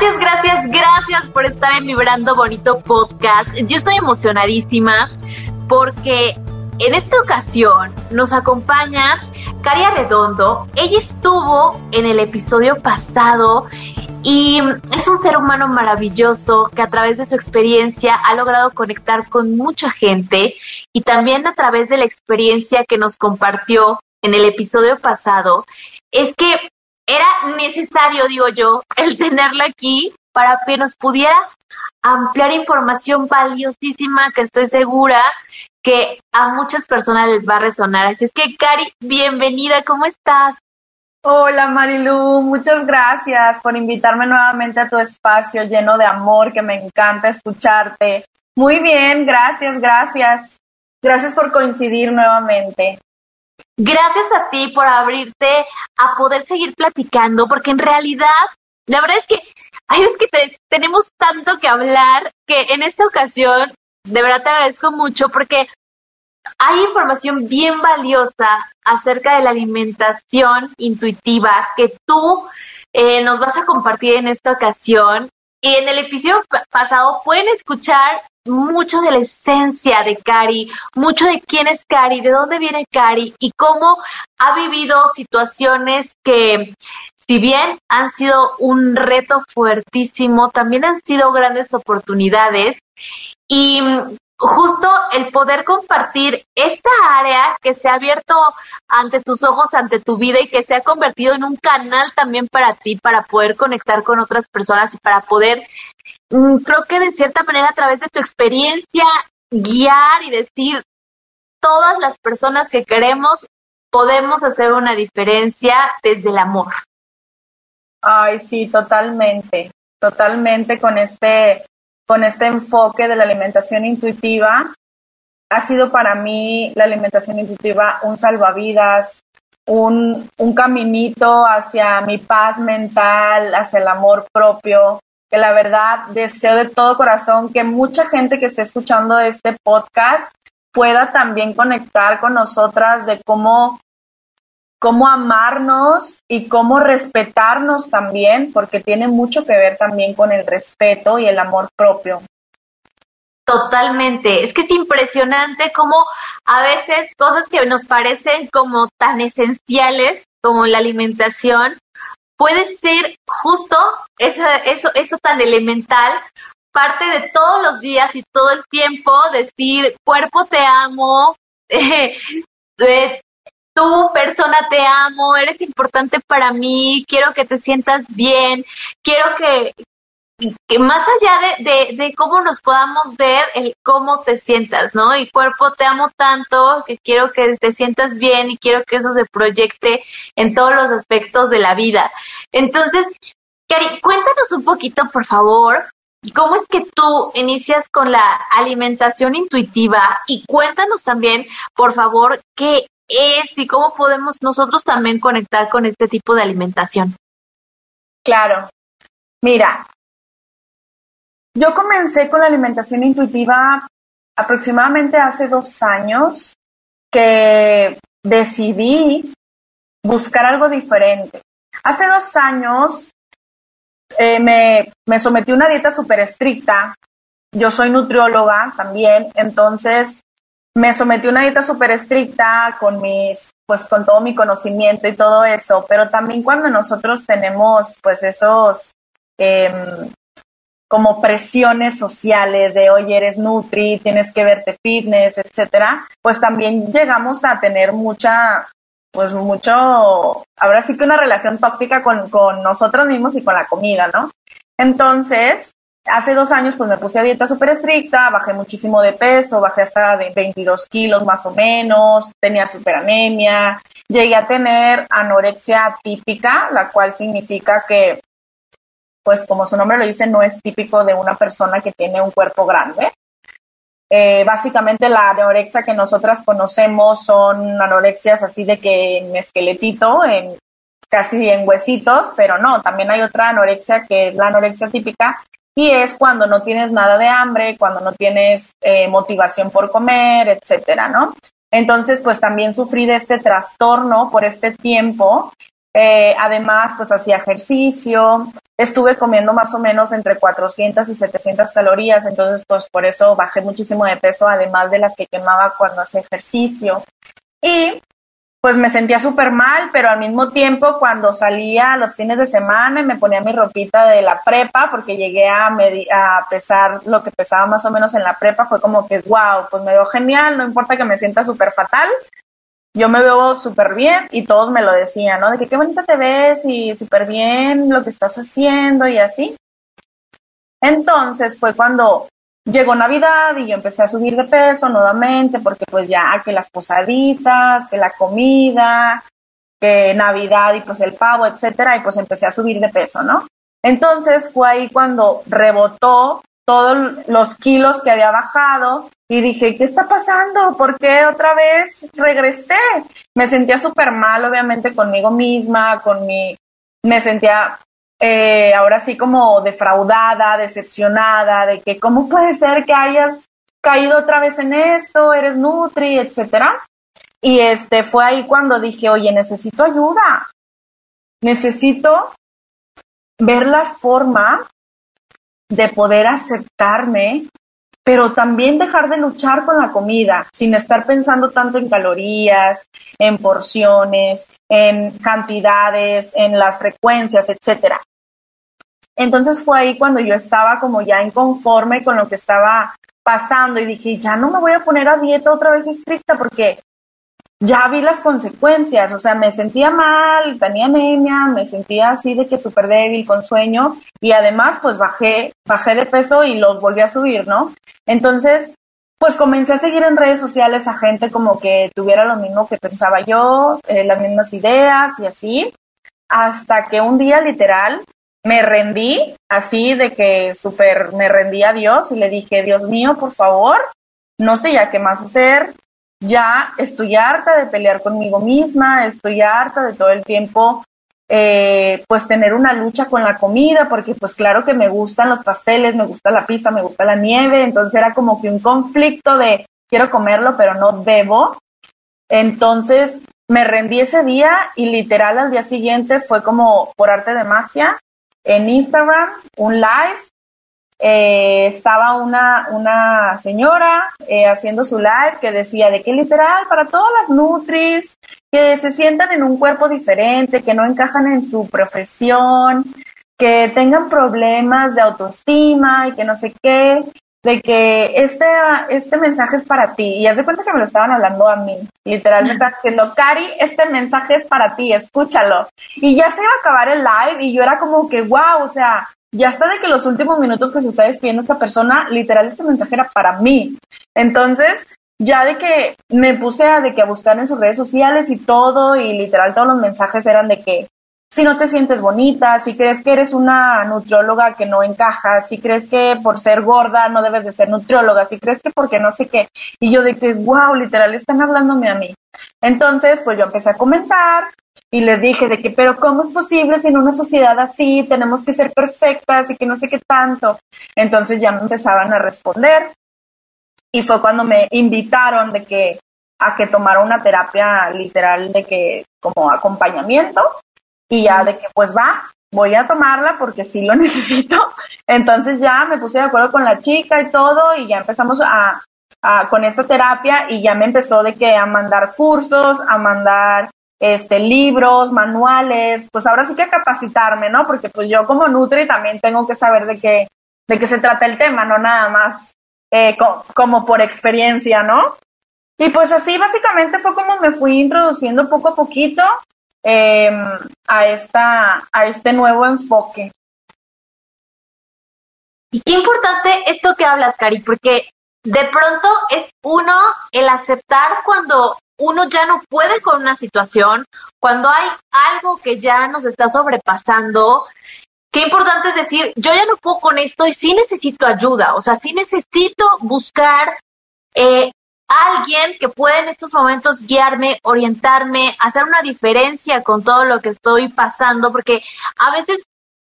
Gracias, gracias, gracias por estar en Vibrando Bonito Podcast. Yo estoy emocionadísima porque en esta ocasión nos acompaña Caria Redondo. Ella estuvo en el episodio pasado y es un ser humano maravilloso que a través de su experiencia ha logrado conectar con mucha gente y también a través de la experiencia que nos compartió en el episodio pasado, es que era necesario, digo yo, el tenerla aquí para que nos pudiera ampliar información valiosísima que estoy segura que a muchas personas les va a resonar. Así es que, Cari, bienvenida, ¿cómo estás? Hola Marilu, muchas gracias por invitarme nuevamente a tu espacio lleno de amor, que me encanta escucharte. Muy bien, gracias, gracias. Gracias por coincidir nuevamente. Gracias a ti por abrirte a poder seguir platicando, porque en realidad, la verdad es que, ay, que tenemos tanto que hablar que en esta ocasión de verdad te agradezco mucho porque hay información bien valiosa acerca de la alimentación intuitiva que tú eh, nos vas a compartir en esta ocasión. Y en el episodio pasado pueden escuchar mucho de la esencia de Cari, mucho de quién es Cari, de dónde viene Cari y cómo ha vivido situaciones que, si bien han sido un reto fuertísimo, también han sido grandes oportunidades. Y justo el poder compartir esta área que se ha abierto ante tus ojos, ante tu vida y que se ha convertido en un canal también para ti, para poder conectar con otras personas y para poder, mm, creo que de cierta manera a través de tu experiencia, guiar y decir, todas las personas que queremos podemos hacer una diferencia desde el amor. Ay, sí, totalmente, totalmente con este con este enfoque de la alimentación intuitiva. Ha sido para mí la alimentación intuitiva un salvavidas, un, un caminito hacia mi paz mental, hacia el amor propio, que la verdad deseo de todo corazón que mucha gente que esté escuchando este podcast pueda también conectar con nosotras de cómo cómo amarnos y cómo respetarnos también, porque tiene mucho que ver también con el respeto y el amor propio. Totalmente, es que es impresionante cómo a veces cosas que nos parecen como tan esenciales como la alimentación, puede ser justo eso, eso, eso tan elemental, parte de todos los días y todo el tiempo, decir, cuerpo te amo, eh, eh, tú, persona, te amo, eres importante para mí, quiero que te sientas bien, quiero que, más allá de, de, cómo nos podamos ver, el cómo te sientas, ¿no? Y cuerpo, te amo tanto que quiero que te sientas bien y quiero que eso se proyecte en todos los aspectos de la vida. Entonces, Cari, cuéntanos un poquito, por favor, ¿Cómo es que tú inicias con la alimentación intuitiva? Y cuéntanos también, por favor, qué es y cómo podemos nosotros también conectar con este tipo de alimentación. Claro. Mira, yo comencé con la alimentación intuitiva aproximadamente hace dos años que decidí buscar algo diferente. Hace dos años eh, me, me sometí a una dieta súper estricta. Yo soy nutrióloga también, entonces me sometí a una dieta súper estricta con mis, pues con todo mi conocimiento y todo eso, pero también cuando nosotros tenemos pues esos em, como presiones sociales de oye eres nutri, tienes que verte fitness, etcétera, pues también llegamos a tener mucha, pues mucho, ahora sí que una relación tóxica con, con nosotros mismos y con la comida, ¿no? Entonces, hace dos años pues me puse a dieta súper estricta, bajé muchísimo de peso, bajé hasta de 22 kilos más o menos, tenía súper anemia, llegué a tener anorexia típica, la cual significa que pues como su nombre lo dice, no es típico de una persona que tiene un cuerpo grande. Eh, básicamente la anorexia que nosotras conocemos son anorexias así de que en esqueletito, en casi en huesitos, pero no, también hay otra anorexia que es la anorexia típica y es cuando no tienes nada de hambre, cuando no tienes eh, motivación por comer, etcétera, ¿no? Entonces, pues también sufrí de este trastorno por este tiempo. Eh, además, pues hacía ejercicio, estuve comiendo más o menos entre 400 y 700 calorías, entonces pues por eso bajé muchísimo de peso, además de las que quemaba cuando hacía ejercicio. Y pues me sentía súper mal, pero al mismo tiempo cuando salía los fines de semana y me ponía mi ropita de la prepa, porque llegué a, a pesar lo que pesaba más o menos en la prepa, fue como que, wow, pues me veo genial, no importa que me sienta súper fatal, yo me veo súper bien y todos me lo decían, ¿no? De que qué bonita te ves y súper bien lo que estás haciendo y así. Entonces fue cuando llegó Navidad y yo empecé a subir de peso nuevamente porque pues ya que las posaditas, que la comida, que Navidad y pues el pavo, etcétera, y pues empecé a subir de peso, ¿no? Entonces fue ahí cuando rebotó todos los kilos que había bajado y dije, ¿qué está pasando? ¿Por qué otra vez regresé? Me sentía súper mal, obviamente, conmigo misma, con mi, me sentía eh, ahora sí como defraudada, decepcionada, de que cómo puede ser que hayas caído otra vez en esto, eres Nutri, etcétera. Y este fue ahí cuando dije, oye, necesito ayuda. Necesito ver la forma de poder aceptarme, pero también dejar de luchar con la comida, sin estar pensando tanto en calorías, en porciones, en cantidades, en las frecuencias, etcétera. Entonces fue ahí cuando yo estaba como ya inconforme con lo que estaba pasando y dije, ya no me voy a poner a dieta otra vez estricta porque ya vi las consecuencias, o sea, me sentía mal, tenía anemia, me sentía así de que súper débil, con sueño, y además pues bajé, bajé de peso y los volví a subir, ¿no? Entonces, pues comencé a seguir en redes sociales a gente como que tuviera lo mismo que pensaba yo, eh, las mismas ideas y así, hasta que un día literal me rendí, así de que súper me rendí a Dios y le dije, Dios mío, por favor, no sé ya qué más hacer, ya estoy harta de pelear conmigo misma, estoy harta de todo el tiempo eh, pues tener una lucha con la comida, porque pues claro que me gustan los pasteles, me gusta la pizza, me gusta la nieve, entonces era como que un conflicto de quiero comerlo, pero no debo. Entonces me rendí ese día y literal al día siguiente fue como por arte de magia en Instagram, un live eh, estaba una, una señora eh, haciendo su live que decía de que literal para todas las Nutris que se sientan en un cuerpo diferente, que no encajan en su profesión, que tengan problemas de autoestima y que no sé qué, de que este, este mensaje es para ti. Y haz de cuenta que me lo estaban hablando a mí. Literal, me estaban diciendo, Cari, este mensaje es para ti, escúchalo. Y ya se iba a acabar el live y yo era como que, wow, o sea, ya está de que los últimos minutos que se está despidiendo esta persona, literal, este mensaje era para mí. Entonces, ya de que me puse a, de que a buscar en sus redes sociales y todo, y literal todos los mensajes eran de que si no te sientes bonita, si crees que eres una nutrióloga que no encaja, si crees que por ser gorda no debes de ser nutrióloga, si crees que porque no sé qué. Y yo de que, wow, literal, están hablándome a mí. Entonces, pues yo empecé a comentar, y les dije de que, pero ¿cómo es posible si en una sociedad así tenemos que ser perfectas y que no sé qué tanto? Entonces ya me empezaban a responder y fue cuando me invitaron de que a que tomara una terapia literal de que como acompañamiento y ya de que pues va, voy a tomarla porque sí lo necesito. Entonces ya me puse de acuerdo con la chica y todo y ya empezamos a, a con esta terapia y ya me empezó de que a mandar cursos, a mandar este, libros, manuales, pues ahora sí que capacitarme, ¿no? Porque pues yo como Nutri también tengo que saber de qué, de qué se trata el tema, no nada más eh, como por experiencia, ¿no? Y pues así básicamente fue como me fui introduciendo poco a poquito em, a, esta, a este nuevo enfoque. Y qué importante esto que hablas, Cari, porque de pronto es uno el aceptar cuando uno ya no puede con una situación, cuando hay algo que ya nos está sobrepasando, qué importante es decir, yo ya no puedo con esto y sí necesito ayuda, o sea, sí necesito buscar eh, alguien que pueda en estos momentos guiarme, orientarme, hacer una diferencia con todo lo que estoy pasando, porque a veces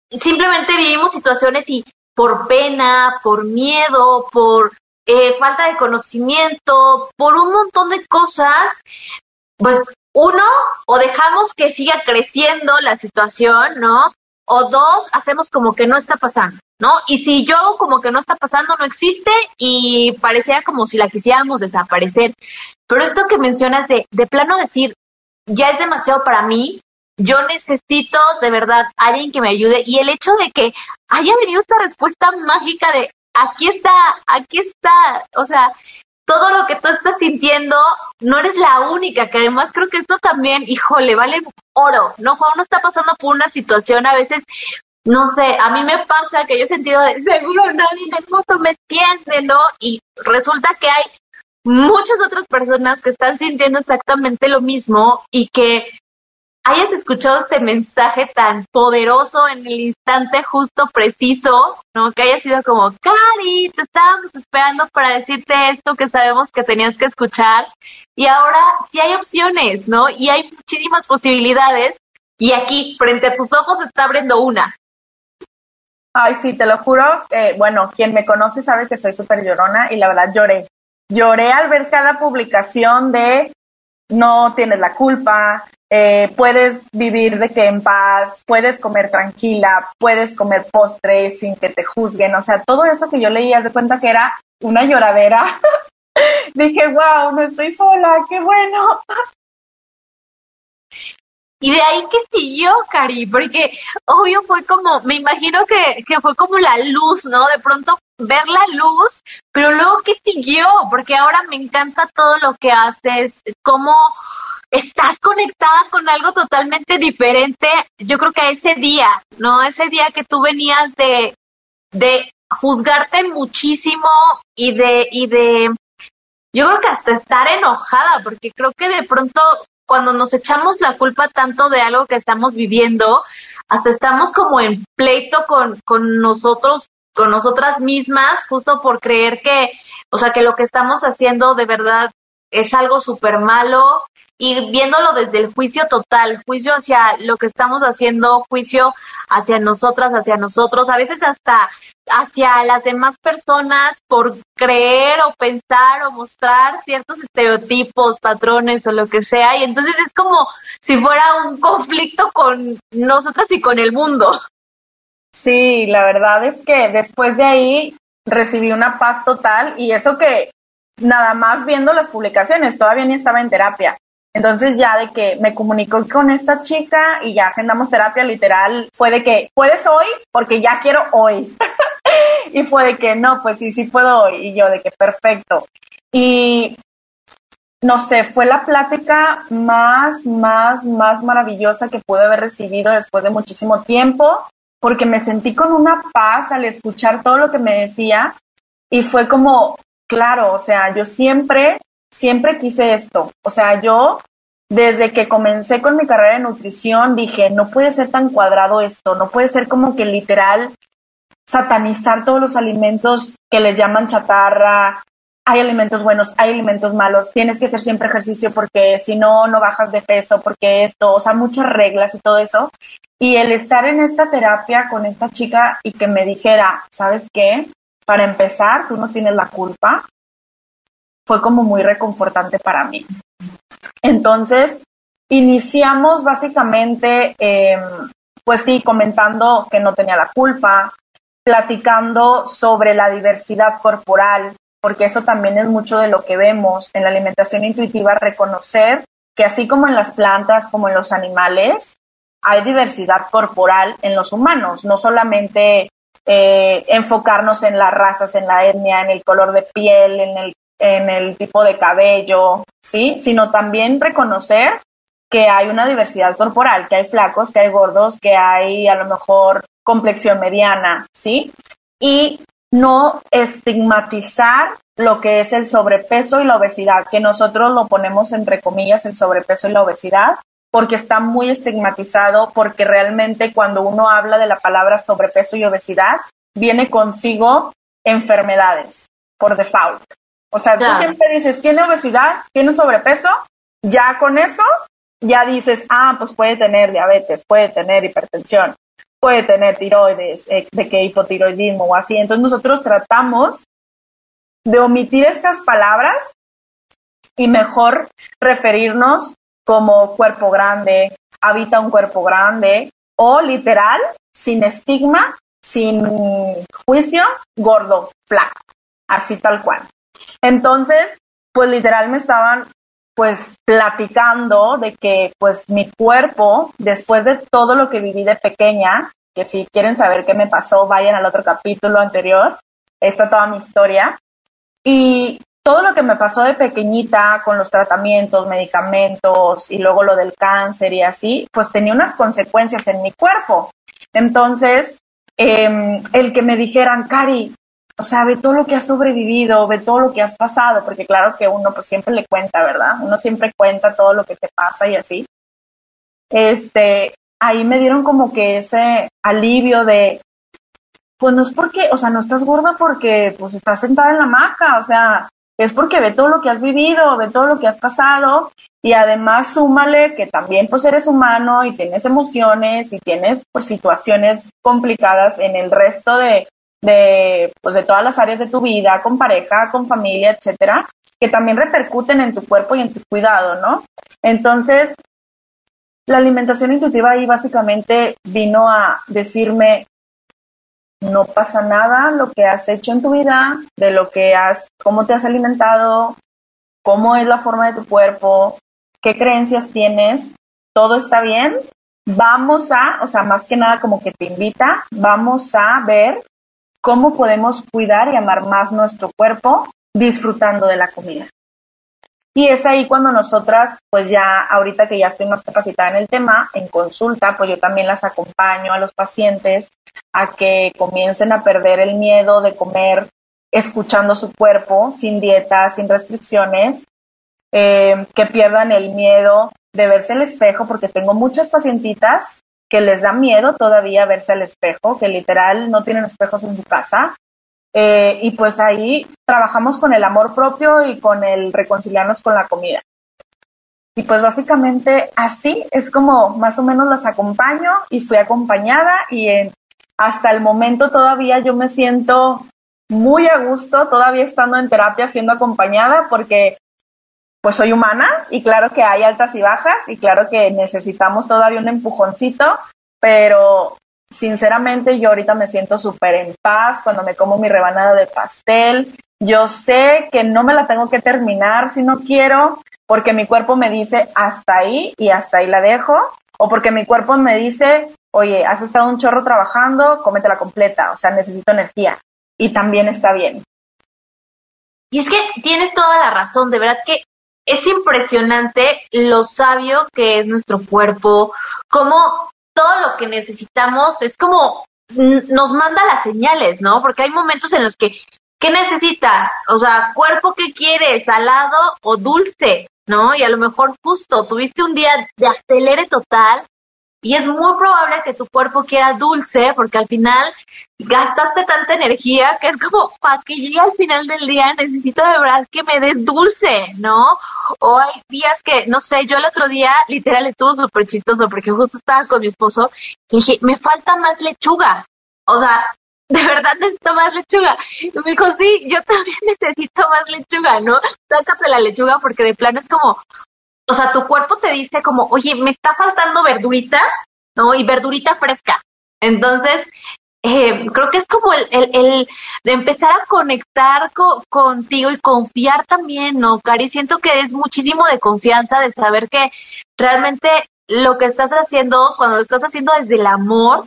simplemente vivimos situaciones y por pena, por miedo, por eh, falta de conocimiento, por un montón de cosas, pues uno, o dejamos que siga creciendo la situación, ¿no? O dos, hacemos como que no está pasando, ¿no? Y si yo como que no está pasando, no existe y parecía como si la quisiéramos desaparecer. Pero esto que mencionas de, de plano decir, ya es demasiado para mí, yo necesito de verdad alguien que me ayude y el hecho de que haya venido esta respuesta mágica de aquí está, aquí está, o sea, todo lo que tú estás sintiendo, no eres la única, que además creo que esto también, híjole, vale oro, ¿no? Cuando uno está pasando por una situación, a veces, no sé, a mí me pasa que yo he sentido de, seguro nadie en el mundo me entiende, ¿no? Y resulta que hay muchas otras personas que están sintiendo exactamente lo mismo y que hayas escuchado este mensaje tan poderoso en el instante justo preciso, ¿no? Que haya sido como, Cari, te estábamos esperando para decirte esto que sabemos que tenías que escuchar. Y ahora sí hay opciones, ¿no? Y hay muchísimas posibilidades. Y aquí, frente a tus ojos, está abriendo una. Ay, sí, te lo juro. bueno, quien me conoce sabe que soy súper llorona y la verdad lloré. Lloré al ver cada publicación de no tienes la culpa, eh, puedes vivir de que en paz, puedes comer tranquila, puedes comer postre sin que te juzguen, o sea, todo eso que yo leía de cuenta que era una lloradera. Dije, wow, no estoy sola, qué bueno. Y de ahí que siguió, Cari, porque obvio fue como, me imagino que, que fue como la luz, ¿no? De pronto ver la luz, pero luego que siguió, porque ahora me encanta todo lo que haces, cómo estás conectada con algo totalmente diferente, yo creo que a ese día, ¿no? Ese día que tú venías de, de juzgarte muchísimo y de, y de, yo creo que hasta estar enojada, porque creo que de pronto cuando nos echamos la culpa tanto de algo que estamos viviendo, hasta estamos como en pleito con, con nosotros, con nosotras mismas, justo por creer que, o sea, que lo que estamos haciendo de verdad es algo súper malo y viéndolo desde el juicio total, juicio hacia lo que estamos haciendo, juicio hacia nosotras, hacia nosotros, a veces hasta hacia las demás personas por creer o pensar o mostrar ciertos estereotipos, patrones o lo que sea. Y entonces es como si fuera un conflicto con nosotras y con el mundo. Sí, la verdad es que después de ahí recibí una paz total y eso que nada más viendo las publicaciones, todavía ni estaba en terapia. Entonces ya de que me comunicó con esta chica y ya agendamos terapia literal, fue de que, ¿puedes hoy? Porque ya quiero hoy. y fue de que, no, pues sí, sí puedo hoy. Y yo de que, perfecto. Y no sé, fue la plática más, más, más maravillosa que pude haber recibido después de muchísimo tiempo, porque me sentí con una paz al escuchar todo lo que me decía y fue como, claro, o sea, yo siempre siempre quise esto. O sea, yo desde que comencé con mi carrera de nutrición dije, no puede ser tan cuadrado esto, no puede ser como que literal satanizar todos los alimentos que le llaman chatarra. Hay alimentos buenos, hay alimentos malos, tienes que hacer siempre ejercicio porque si no, no bajas de peso, porque esto, o sea, muchas reglas y todo eso. Y el estar en esta terapia con esta chica y que me dijera, ¿sabes qué? Para empezar, tú no tienes la culpa, fue como muy reconfortante para mí. Entonces, iniciamos básicamente, em, pues sí, comentando que no tenía la culpa, platicando sobre la diversidad corporal, porque eso también es mucho de lo que vemos en la alimentación intuitiva, reconocer que así como en las plantas, como en los animales, hay diversidad corporal en los humanos, no solamente eh, enfocarnos en las razas, en la etnia, en el color de piel, en el en el tipo de cabello, ¿sí? Sino también reconocer que hay una diversidad corporal, que hay flacos, que hay gordos, que hay a lo mejor complexión mediana, ¿sí? y no estigmatizar lo que es el sobrepeso y la obesidad, que nosotros lo ponemos entre comillas el sobrepeso y la obesidad, porque está muy estigmatizado, porque realmente cuando uno habla de la palabra sobrepeso y obesidad, viene consigo enfermedades por default. O sea, tú siempre dices, tiene obesidad, tiene sobrepeso, ya con eso, ya dices, ah, pues puede tener diabetes, puede tener hipertensión, puede tener tiroides, eh, de que hipotiroidismo o así. Entonces nosotros tratamos de omitir estas palabras y mejor referirnos como cuerpo grande, habita un cuerpo grande o literal, sin estigma, sin juicio, gordo, flaco, así tal cual. Entonces, pues literal me estaban pues platicando de que pues mi cuerpo, después de todo lo que viví de pequeña, que si quieren saber qué me pasó, vayan al otro capítulo anterior, está toda mi historia, y todo lo que me pasó de pequeñita con los tratamientos, medicamentos y luego lo del cáncer y así, pues tenía unas consecuencias en mi cuerpo. Entonces, em, el que me dijeran, Cari, o sea, ve todo lo que has sobrevivido, ve todo lo que has pasado, porque claro que uno pues siempre le cuenta, ¿verdad? Uno siempre cuenta todo lo que te pasa y así. Este, ahí me dieron como que ese alivio de, pues no es porque, o sea, no estás gorda porque pues estás sentada en la hamaca, o sea, es porque ve todo lo que has vivido, ve todo lo que has pasado y además súmale que también pues eres humano y tienes emociones y tienes pues situaciones complicadas en el resto de, de, pues, de todas las áreas de tu vida, con pareja, con familia, etcétera, que también repercuten en tu cuerpo y en tu cuidado, ¿no? Entonces, la alimentación intuitiva ahí básicamente vino a decirme, no pasa nada lo que has hecho en tu vida, de lo que has, cómo te has alimentado, cómo es la forma de tu cuerpo, qué creencias tienes, todo está bien. Vamos a, o sea, más que nada como que te invita, vamos a ver cómo podemos cuidar y amar más nuestro cuerpo disfrutando de la comida. Y es ahí cuando nosotras, pues ya ahorita que ya estoy más capacitada en el tema, en consulta, pues yo también las acompaño a los pacientes a que comiencen a perder el miedo de comer escuchando su cuerpo, sin dieta, sin restricciones, eh, que pierdan el miedo de verse al espejo, porque tengo muchas pacientitas que les da miedo todavía verse al espejo, que literal no tienen espejos en su casa. Eh, y pues ahí trabajamos con el amor propio y con el reconciliarnos con la comida. Y pues básicamente así es como más o menos las acompaño y fui acompañada y hasta el momento todavía yo me siento muy a gusto, todavía estando en terapia siendo acompañada porque pues soy humana y claro que hay altas y bajas y claro que necesitamos todavía un empujoncito, pero sinceramente yo ahorita me siento súper en paz cuando me como mi rebanada de pastel. Yo sé que no me la tengo que terminar si no quiero, porque mi cuerpo me dice hasta ahí y hasta ahí la dejo, o porque mi cuerpo me dice, oye, has estado un chorro trabajando, cómetela completa, o sea, necesito energía. Y también está bien. Y es que tienes toda la razón, de verdad que es impresionante lo sabio que es nuestro cuerpo, cómo todo lo que necesitamos es como nos manda las señales, ¿no? Porque hay momentos en los que, ¿qué necesitas? O sea, cuerpo que quieres, salado o dulce, ¿no? Y a lo mejor justo tuviste un día de acelere total y es muy probable que tu cuerpo quiera dulce porque al final gastaste tanta energía que es como para que llegue al final del día necesito de verdad que me des dulce, ¿no? O hay días que, no sé, yo el otro día literal estuvo súper chistoso porque justo estaba con mi esposo y dije, me falta más lechuga. O sea, de verdad necesito más lechuga. Y me dijo, sí, yo también necesito más lechuga, ¿no? Sácate la lechuga porque de plano es como, o sea, tu cuerpo te dice como, oye, me está faltando verdurita, ¿no? Y verdurita fresca. Entonces, eh, creo que es como el, el, de empezar a conectar contigo y confiar también, ¿no, Cari? Siento que es muchísimo de confianza, de saber que realmente lo que estás haciendo, cuando lo estás haciendo desde el amor,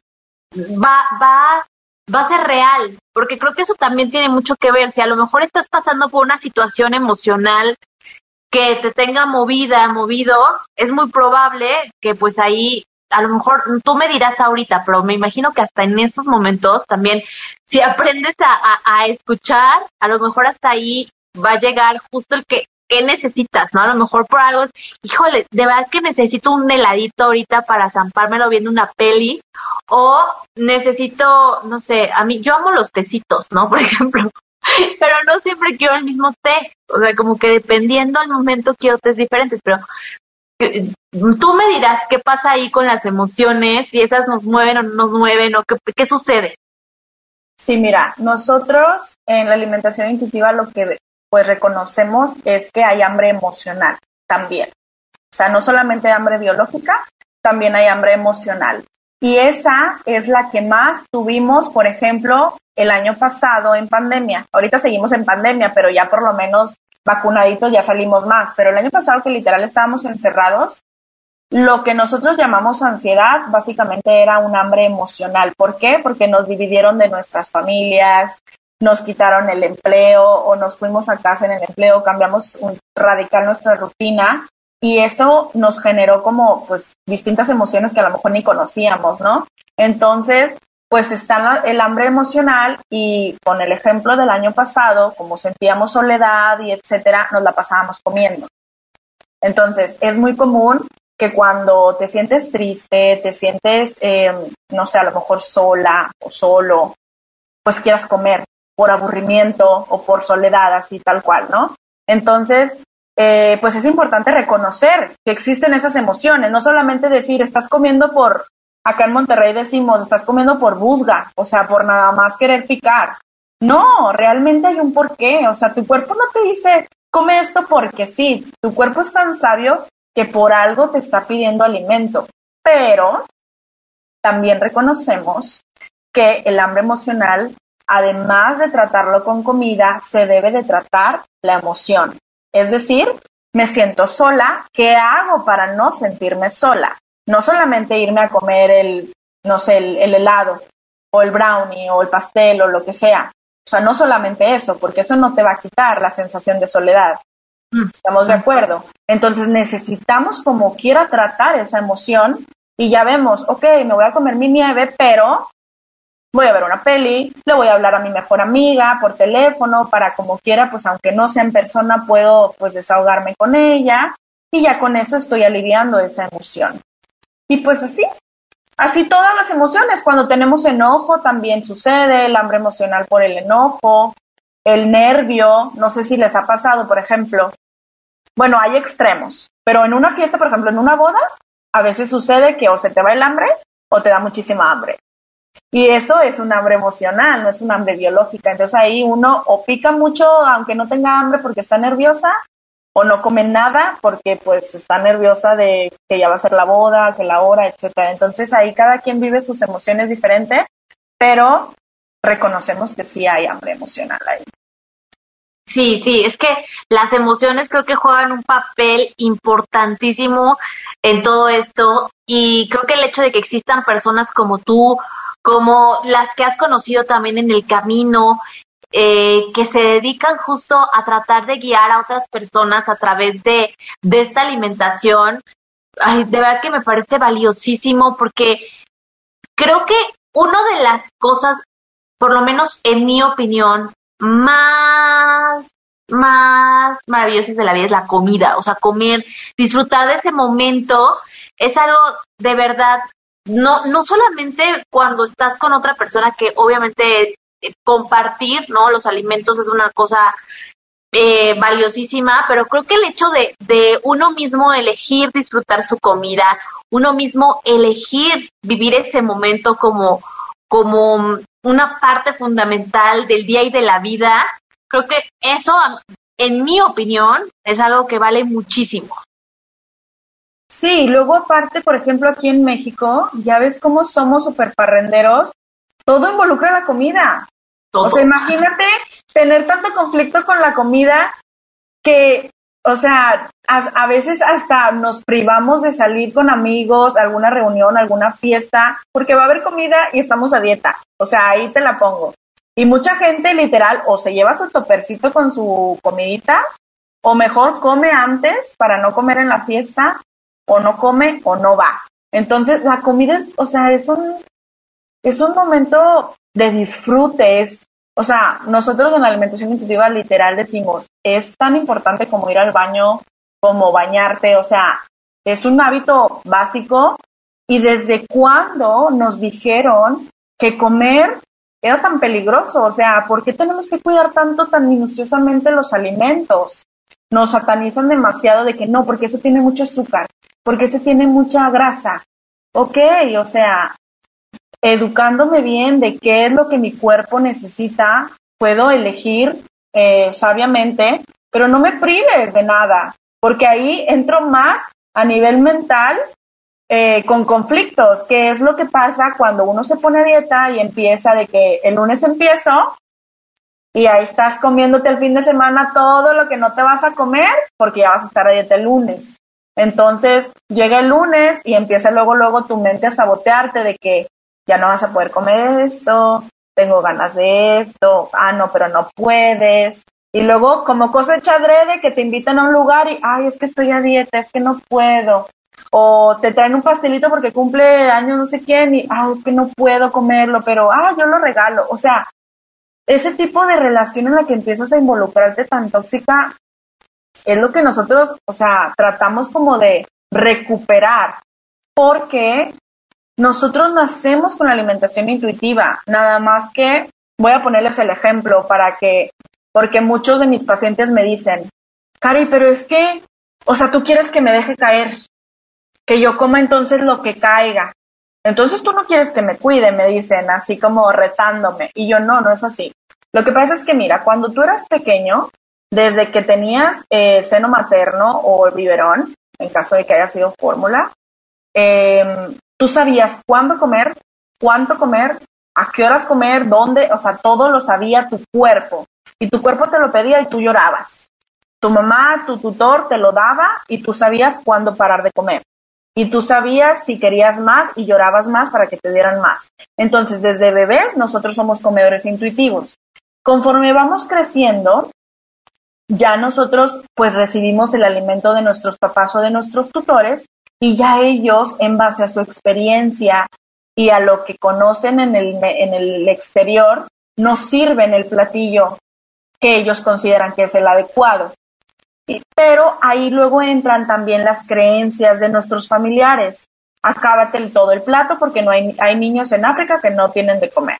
va, va, va a ser real, porque creo que eso también tiene mucho que ver. Si a lo mejor estás pasando por una situación emocional que te tenga movida, movido, es muy probable que pues ahí a lo mejor tú me dirás ahorita, pero me imagino que hasta en estos momentos también, si aprendes a, a, escuchar, a lo mejor hasta ahí va a llegar justo el que, ¿qué necesitas? ¿No? A lo mejor por algo, híjole, de verdad que necesito un heladito ahorita para zampármelo viendo una peli, o necesito, no sé, a mí, yo amo los tecitos, ¿no? Por ejemplo, pero no siempre quiero el mismo té, o sea, como que dependiendo del momento quiero tés diferentes, pero tú me dirás qué pasa ahí con las emociones, si esas nos mueven o no nos mueven, o qué, qué sucede. Sí, mira, nosotros en la alimentación intuitiva lo que pues reconocemos es que hay hambre emocional también. O sea, no solamente hambre biológica, también hay hambre emocional. Y esa es la que más tuvimos, por ejemplo, el año pasado en pandemia. Ahorita seguimos en pandemia, pero ya por lo menos vacunaditos ya salimos más. Pero el año pasado que literal estábamos encerrados, lo que nosotros llamamos ansiedad básicamente era un hambre emocional. ¿Por qué? Porque nos dividieron de nuestras familias, nos quitaron el empleo o nos fuimos a casa en el empleo, cambiamos un, radical nuestra rutina y eso nos generó como pues distintas emociones que a lo mejor ni conocíamos, ¿no? Entonces, pues está el hambre emocional y con el ejemplo del año pasado, como sentíamos soledad y etcétera, nos la pasábamos comiendo. Entonces, es muy común que cuando te sientes triste, te sientes, eh, no sé, a lo mejor sola o solo, pues quieras comer por aburrimiento o por soledad, así tal cual, ¿no? Entonces, eh, pues es importante reconocer que existen esas emociones, no solamente decir, estás comiendo por, acá en Monterrey decimos, estás comiendo por busga, o sea, por nada más querer picar. No, realmente hay un porqué, o sea, tu cuerpo no te dice, come esto porque sí, tu cuerpo es tan sabio que por algo te está pidiendo alimento, pero también reconocemos que el hambre emocional, además de tratarlo con comida, se debe de tratar la emoción. Es decir, me siento sola, ¿qué hago para no sentirme sola? No solamente irme a comer el, no sé, el, helado o el brownie o el pastel o lo que sea. O sea, no solamente eso, porque eso no te va a quitar la sensación de soledad. Mm. ¿Estamos de acuerdo? Entonces necesitamos como quiera tratar esa emoción y ya vemos, ok, me voy a comer mi nieve, pero voy a ver una peli, le voy a hablar a mi mejor amiga por teléfono para como quiera, pues aunque no sea en persona, puedo pues desahogarme con ella y ya con eso estoy aliviando esa emoción. Y pues así, así todas las emociones, cuando tenemos enojo también sucede, el hambre emocional por el enojo, el nervio, no sé si les ha pasado, por ejemplo, bueno, hay extremos, pero en una fiesta, por ejemplo, en una boda, a veces sucede que o se te va el hambre o te da muchísima hambre. Y eso es un hambre emocional, no es un hambre biológica. Entonces ahí uno o pica mucho aunque no tenga hambre porque está nerviosa, o no come nada porque pues está nerviosa de que ya va a ser la boda, que la hora, etcétera. Entonces ahí cada quien vive sus emociones diferentes, pero reconocemos que sí hay hambre emocional ahí. Sí, sí, es que las emociones creo que juegan un papel importantísimo en todo esto y creo que el hecho de que existan personas como tú como las que has conocido también en el camino, eh, que se dedican justo a tratar de guiar a otras personas a través de, de esta alimentación. De verdad que me parece valiosísimo porque creo que una de las cosas, por lo menos en mi opinión, más más maravillosas de la vida es la comida, o sea, comer, disfrutar de ese momento es algo de verdad no, no solamente cuando estás con otra persona que obviamente eh, compartir, ¿no? Los alimentos es una cosa eh, valiosísima, pero creo que el hecho de, de uno mismo elegir disfrutar su comida, uno mismo elegir vivir ese momento como, como una parte fundamental del día y de la vida, creo que eso, en mi opinión, es algo que vale muchísimo. Sí, luego aparte, por ejemplo, aquí en México, ya ves cómo somos super parrenderos, todo involucra la comida. O sea, imagínate tener tanto conflicto con la comida que, o sea, a, veces hasta nos privamos de salir con amigos, alguna reunión, alguna fiesta, porque va a haber comida y estamos a dieta. O sea, ahí te la pongo. Y mucha gente literal o se lleva su topercito con su comidita, o mejor come antes para no comer en la fiesta, o no come o no va. Entonces, la comida es, o sea, es un, es un momento de disfrute, o sea, nosotros en la alimentación intuitiva literal decimos, es tan importante como ir al baño, como bañarte, o sea, es un hábito básico. Y desde cuándo nos dijeron que comer era tan peligroso, o sea, ¿por qué tenemos que cuidar tanto, tan minuciosamente los alimentos? Nos satanizan demasiado de que no, porque ese tiene mucho azúcar, porque ese tiene mucha grasa. Ok, o sea, educándome bien de qué es lo que mi cuerpo necesita, puedo elegir eh, sabiamente, pero no me prives de nada, porque ahí entro más a nivel mental eh, con conflictos, que es lo que pasa cuando uno se pone a dieta y empieza de que el lunes empiezo y ahí estás comiéndote el fin de semana todo lo que no te vas a comer porque ya vas a estar a dieta el lunes. Entonces llega el lunes y empieza luego, luego tu mente a sabotearte de que ya no vas a poder comer esto, tengo ganas de esto, ah, no, pero no puedes. Y luego, como cosa hecha que te invitan a un lugar y, ay, es que estoy a dieta, es que no puedo o te traen un pastelito porque cumple años no sé quién y, ah, es que no puedo comerlo, pero, ah, yo lo regalo. O sea, ese tipo de relación en la que empiezas a involucrarte tan tóxica es lo que nosotros, o sea, tratamos como de recuperar, porque nosotros nacemos con la alimentación intuitiva, nada más que voy a ponerles el ejemplo para que, porque muchos de mis pacientes me dicen, Cari, pero es que, o sea, tú quieres que me deje caer, que yo coma entonces lo que caiga. Entonces tú no quieres que me cuide, me dicen, así como retándome. Y yo no, no es así. Lo que pasa es que, mira, cuando tú eras pequeño, desde que tenías el seno materno o el biberón, en caso de que haya sido fórmula, em, tú sabías cuándo comer, cuánto comer, a qué horas comer, dónde, o sea, todo lo sabía tu cuerpo. Y tu cuerpo te lo pedía y tú llorabas. Tu mamá, tu tutor te lo daba y tú sabías cuándo parar de comer y tú sabías si querías más y llorabas más para que te dieran más. Entonces, desde bebés nosotros somos comedores intuitivos. Conforme vamos creciendo, ya nosotros pues recibimos el alimento de nuestros papás o de nuestros tutores y ya ellos, en base a su experiencia y a lo que conocen en el, en el exterior, nos sirven el platillo que ellos consideran que es el adecuado. Pero ahí luego entran también las creencias de nuestros familiares. Acábate todo el plato porque no hay, hay niños en África que no tienen de comer.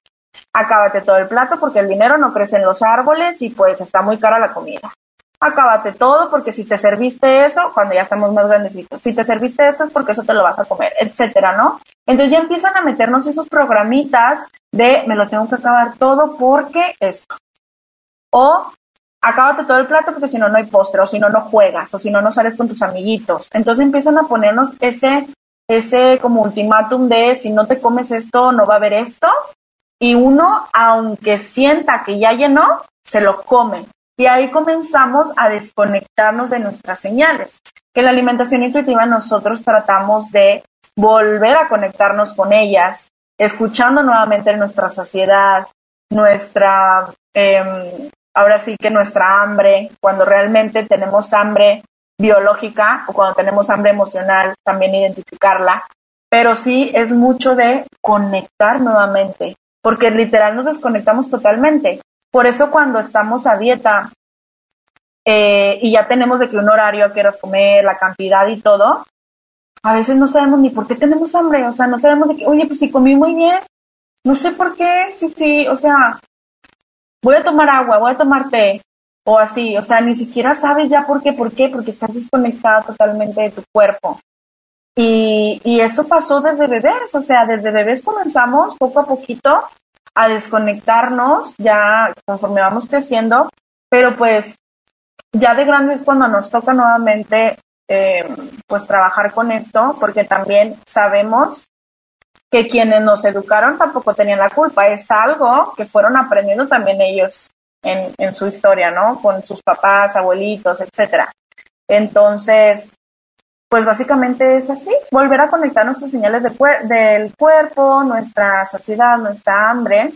Acábate todo el plato porque el dinero no crece en los árboles y pues está muy cara la comida. Acábate todo porque si te serviste eso, cuando ya estamos más grandecitos, si te serviste esto es porque eso te lo vas a comer, etcétera, ¿no? Entonces ya empiezan a meternos esos programitas de me lo tengo que acabar todo porque esto. O acábate todo el plato porque si no, no hay postre, o si no, no juegas, o si no, no sales con tus amiguitos. Entonces empiezan a ponernos ese, ese como ultimátum de si no te comes esto, no va a haber esto. Y uno, aunque sienta que ya llenó, se lo come. Y ahí comenzamos a desconectarnos de nuestras señales. Que en la alimentación intuitiva nosotros tratamos de volver a conectarnos con ellas, escuchando nuevamente nuestra saciedad, nuestra eh, ahora sí que nuestra hambre, cuando realmente tenemos hambre biológica o cuando tenemos hambre emocional, también identificarla, pero sí es mucho de conectar nuevamente, porque literal nos desconectamos totalmente. Por eso cuando estamos a dieta eh, y ya tenemos de que un horario quieras comer, la cantidad y todo, a veces no sabemos ni por qué tenemos hambre, o sea, no sabemos de que, oye, pues si comí muy bien, no sé por qué, sí, sí, o sea, voy a tomar agua, voy a tomar té, o así, o sea, ni siquiera sabes ya por qué, por qué, porque estás desconectada totalmente de tu cuerpo. Y, eso pasó desde bebés, o sea, desde bebés comenzamos poco a poquito a desconectarnos, ya conforme vamos creciendo, pero pues ya de grandes cuando nos toca nuevamente eh, pues trabajar con esto, porque también sabemos que quienes nos educaron tampoco tenían la culpa, es algo que fueron aprendiendo también ellos en, en su historia, ¿no? Con sus papás, abuelitos, etcétera. Entonces, pues básicamente es así, volver a conectar nuestras señales del cuerpo, nuestra saciedad, nuestra hambre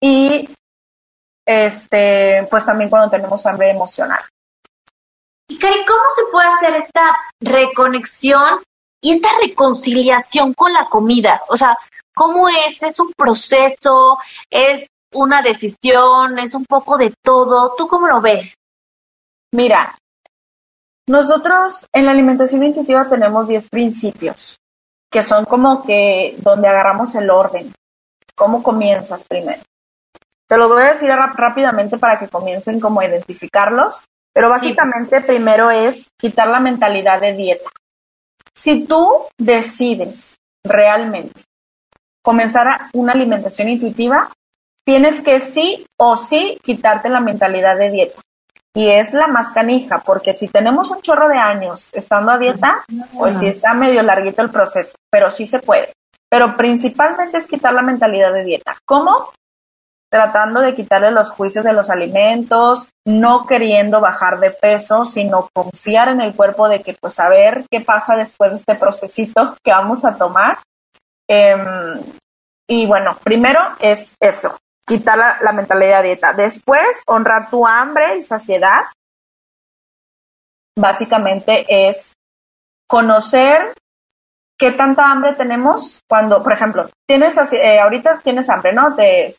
y este, pues también cuando tenemos hambre emocional. Y Cari, ¿cómo se puede hacer esta reconexión y esta reconciliación con la comida. O sea, ¿cómo es? ¿Es un proceso? ¿Es una decisión? ¿Es un poco de todo? ¿Tú cómo lo ves? Mira, nosotros en la alimentación intuitiva tenemos 10 principios, que son como que donde agarramos el orden. ¿Cómo comienzas primero? Te lo voy a decir rápidamente para que comiencen como a identificarlos, pero básicamente primero es quitar la mentalidad de dieta. Si tú decides realmente comenzar una alimentación intuitiva, tienes que sí o sí quitarte la mentalidad de dieta. Y es la más canija, porque si tenemos un chorro de años estando a dieta, pues sí está medio larguito el proceso, pero sí se puede. Pero principalmente es quitar la mentalidad de dieta. ¿Cómo? Tratando de quitarle los juicios de los alimentos, no queriendo bajar de peso, sino confiar en el cuerpo de que pues a ver qué pasa después de este procesito que vamos a tomar. Em, y bueno, primero es eso, quitar la, mentalidad de dieta. Después, honrar tu hambre y saciedad. Básicamente es conocer qué tanta hambre tenemos cuando, por ejemplo, tienes eh, ahorita tienes hambre, ¿no? Te,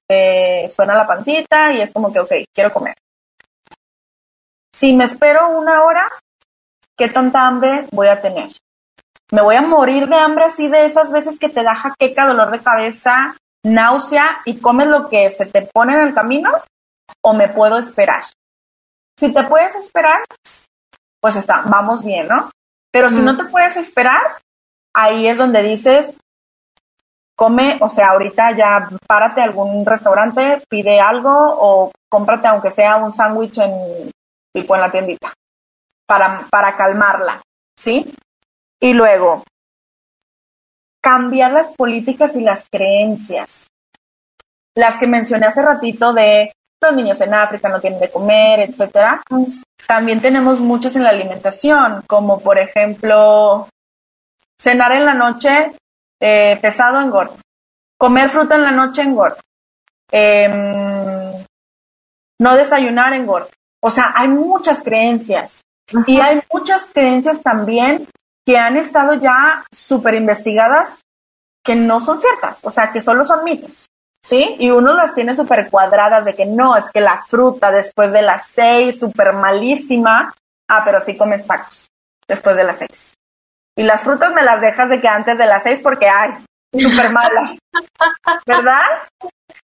suena la pancita y es como que, ok, quiero comer. Si me espero una hora, ¿qué tanta hambre voy a tener? Me voy a morir de hambre así de esas veces que te da jaqueca, dolor de cabeza, náusea y comes lo que se te pone en el camino o me puedo esperar. Si te puedes esperar, pues está, vamos bien, ¿no? Pero si no te puedes esperar, ahí es donde dices, come, o sea, ahorita ya párate a algún restaurante, pide algo o cómprate aunque sea un sándwich en tipo en la tiendita para, para calmarla, ¿sí? Y luego, cambiar las políticas y las creencias. Las que mencioné hace ratito de los niños en África no tienen de comer, etcétera. También tenemos muchas en la alimentación, como por ejemplo, cenar en la noche eh, pesado engorda, comer fruta en la noche engorda, eh, no desayunar engorda. O sea, hay muchas creencias y hay muchas creencias también que han estado ya súper investigadas que no son ciertas, o sea, que solo son mitos, ¿sí? Y uno las tiene súper cuadradas de que no, es que la fruta después de las seis, súper malísima, ah, pero sí comes tacos después de las seis. Y las frutas me las dejas de que antes de las seis porque, ay, súper malas, ¿verdad?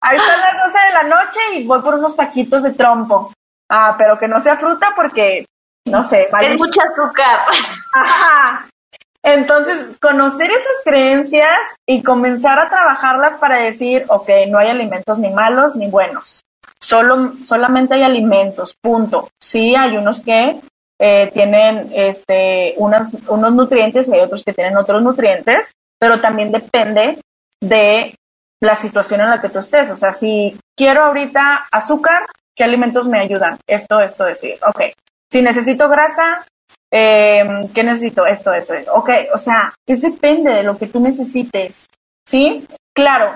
Ahí están las doce de la noche y voy por unos taquitos de trompo. Ah, pero que no sea fruta porque no sé, Es mucho azúcar. Ajá. Entonces, conocer esas creencias y comenzar a trabajarlas para decir, ok, no hay alimentos ni malos ni buenos. Solo, solamente hay alimentos, punto. Sí, hay unos que eh, tienen este, unos, unos nutrientes y hay otros que tienen otros nutrientes, pero también depende de la situación en la que tú estés. O sea, si quiero ahorita azúcar, ¿qué alimentos me ayudan? Esto, esto, esto. Ok, si necesito grasa, eh, ¿qué necesito? Esto, eso, Ok, o sea, es depende de lo que tú necesites, ¿sí? Claro,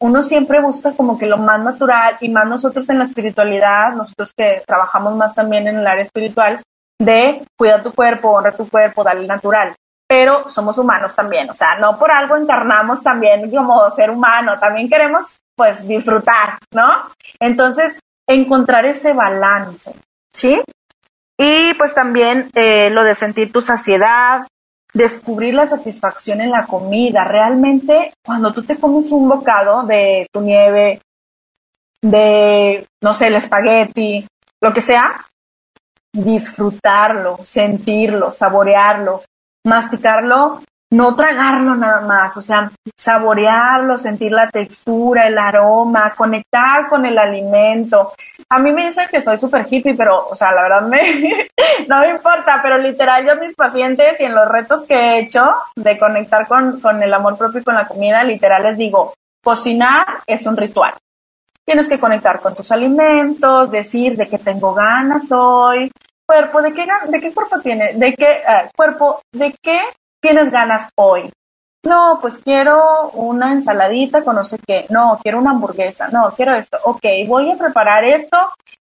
uno siempre busca como que lo más natural y más nosotros en la espiritualidad, nosotros que trabajamos más también en el área espiritual, de cuidar tu cuerpo, honrar tu cuerpo, darle natural. Pero somos humanos también, o sea, no por algo encarnamos también como ser humano, también queremos pues disfrutar, ¿no? Entonces, encontrar ese balance, ¿sí? Y pues también eh, lo de sentir tu saciedad, descubrir la satisfacción en la comida. Realmente, cuando tú te comes un bocado de tu nieve, de, no sé, el espagueti, lo que sea, disfrutarlo, sentirlo, saborearlo, masticarlo no tragarlo nada más, o sea, saborearlo, sentir la textura, el aroma, conectar con el alimento. A mí me dicen que soy súper hippie, pero, o sea, la verdad me, no me importa, pero literal yo a mis pacientes y en los retos que he hecho de conectar con, con el amor propio y con la comida, literal les digo, cocinar es un ritual. Tienes que conectar con tus alimentos, decir de qué tengo ganas hoy, cuerpo, ¿de qué, de qué cuerpo tiene? ¿De qué eh, cuerpo? ¿De qué tienes ganas hoy? No, pues quiero una ensaladita con no sé qué. No, quiero una hamburguesa. No, quiero esto. Ok, voy a preparar esto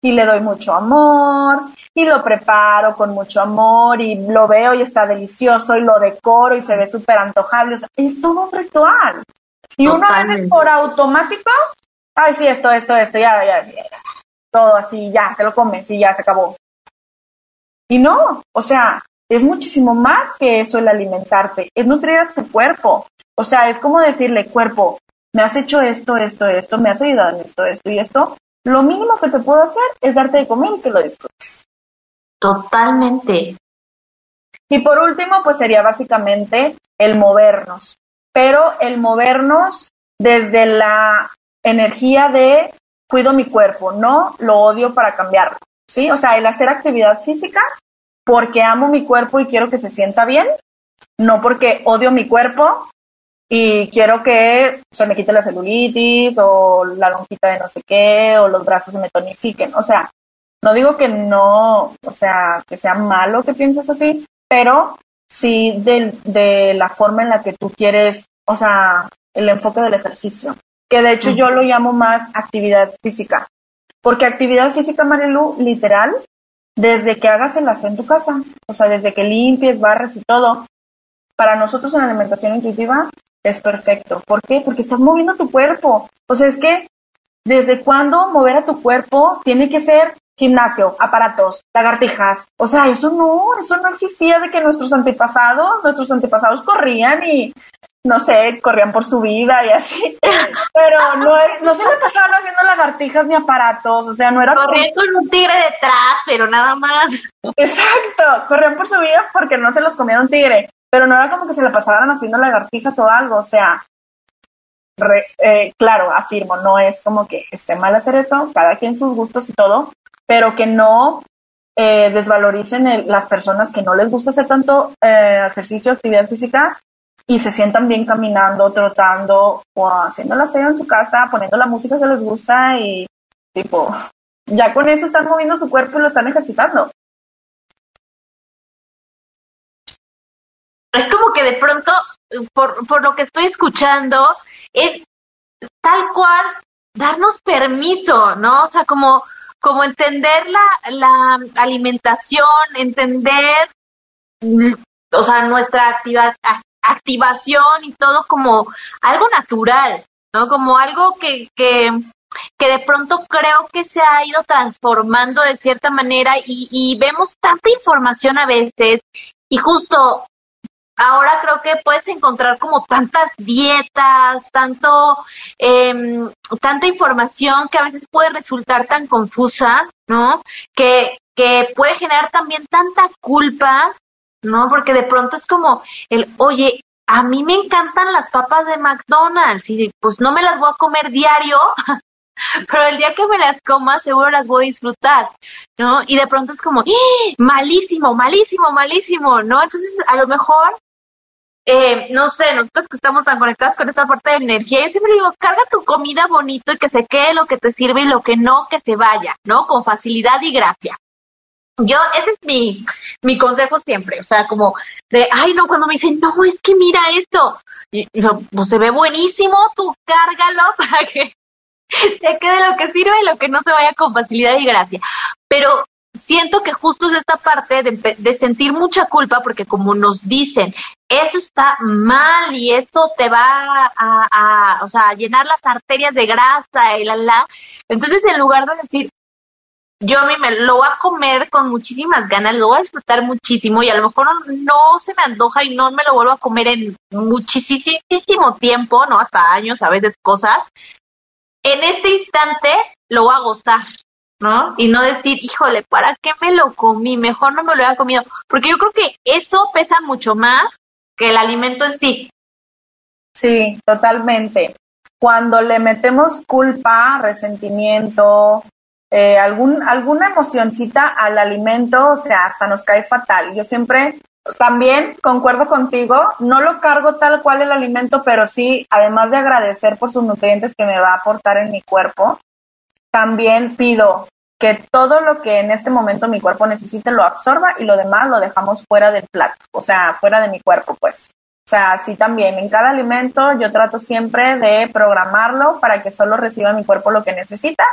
y le doy mucho amor, y lo preparo con mucho amor y lo veo y está delicioso y lo decoro y se ve súper antojable. es todo un ritual. Y uno a veces por automático, ay, sí, esto, esto, esto, ya, ya, ya, todo así, ya, te lo comes y ya se acabó. Y no, o sea, es muchísimo más que eso el alimentarte, es nutrir a tu cuerpo. O sea, es como decirle, cuerpo, me has hecho esto, esto, esto, me has ayudado en esto, esto y esto. Lo mínimo que te puedo hacer es darte de comer y que lo disfrutes. Totalmente. Y por último, pues sería básicamente el movernos, pero el movernos desde la energía de cuido mi cuerpo, no lo odio para cambiarlo, ¿sí? O sea, el hacer actividad física porque amo mi cuerpo y quiero que se sienta bien, no porque odio mi cuerpo y quiero que se me quite la celulitis o la lonjita de no sé qué o los brazos se me tonifiquen. O sea, no digo que no, o sea, que sea malo que pienses así, pero sí de, de la forma en la que tú quieres, o sea, el enfoque del ejercicio, que de hecho yo lo llamo más actividad física, porque actividad física, Marilu, literal, desde que hagas el aseo en tu casa, o sea, desde que limpies, barres y todo, para nosotros en alimentación intuitiva es perfecto. ¿Por qué? Porque estás moviendo tu cuerpo. O sea, es que desde cuándo mover a tu cuerpo tiene que ser gimnasio, aparatos, lagartijas. O sea, eso no, eso no existía de que nuestros antepasados, nuestros antepasados corrían y no sé, corrían por su vida y así. Pero no, no se me pasaban haciendo lagartijas ni aparatos, o sea, no era... Corrían con un tigre detrás, pero nada más. Exacto, corrían por su vida porque no se los comía un tigre, pero no era como que se le pasaran haciendo lagartijas o algo, o sea, eh, claro, afirmo, no es como que esté mal hacer eso, cada quien sus gustos y todo, pero que no eh, desvaloricen las personas que no les gusta hacer tanto eh, ejercicio, actividad física y se sientan bien caminando, trotando o haciendo la aseo en su casa, poniendo la música que les gusta y tipo, ya con eso están moviendo su cuerpo y lo están ejercitando. Es como que de pronto, por, por lo que estoy escuchando, es tal cual darnos permiso, ¿no? O sea, como, como entender la, la alimentación, entender, o sea, nuestra actividad, activación y todo como algo natural, ¿no? Como algo que, que, de pronto creo que se ha ido transformando de cierta manera y, y vemos tanta información a veces y justo ahora creo que puedes encontrar como tantas dietas, tanto, eh, tanta información que a veces puede resultar tan confusa, ¿no? Que, que puede generar también tanta culpa ¿no? Porque de pronto es como el, oye, a mí me encantan las papas de McDonald's y pues no me las voy a comer diario, pero el día que me las coma seguro las voy a disfrutar, ¿no? Y de pronto es como, ¡Eh! malísimo, malísimo, malísimo, ¿no? Entonces a lo mejor, eh, no sé, nosotros que estamos tan conectados con esta parte de energía, yo siempre digo, carga tu comida bonito y que se quede lo que te sirve y lo que no, que se vaya, ¿no? Con facilidad y gracia. Yo, ese es mi, mi consejo siempre, o sea, como de, ay, no, cuando me dicen, no, es que mira esto, y, pues se ve buenísimo, tú cárgalo para que se quede lo que sirve y lo que no se vaya con facilidad y gracia. Pero siento que justo es esta parte de, de sentir mucha culpa, porque como nos dicen, eso está mal y eso te va a, a, o sea, a llenar las arterias de grasa y la, la. Entonces, en lugar de decir, yo a mí me lo voy a comer con muchísimas ganas, lo voy a disfrutar muchísimo y a lo mejor no, se me antoja y no me lo vuelvo a comer en muchísimo tiempo, no hasta años, a veces cosas. En este instante lo voy a gozar, ¿no? Y no decir, híjole, ¿para qué me lo comí? Mejor no me lo hubiera comido. Porque yo creo que eso pesa mucho más que el alimento en sí. Sí, totalmente. Cuando le metemos culpa, resentimiento, eh, algún, alguna emocioncita al alimento, o sea, hasta nos cae fatal. Yo siempre también concuerdo contigo, no lo cargo tal cual el alimento, pero sí, además de agradecer por sus nutrientes que me va a aportar en mi cuerpo, también pido que todo lo que en este momento mi cuerpo necesite lo absorba y lo demás lo dejamos fuera del plato, o sea, fuera de mi cuerpo, pues. O sea, sí también, en cada alimento yo trato siempre de programarlo para que solo reciba mi cuerpo lo que necesita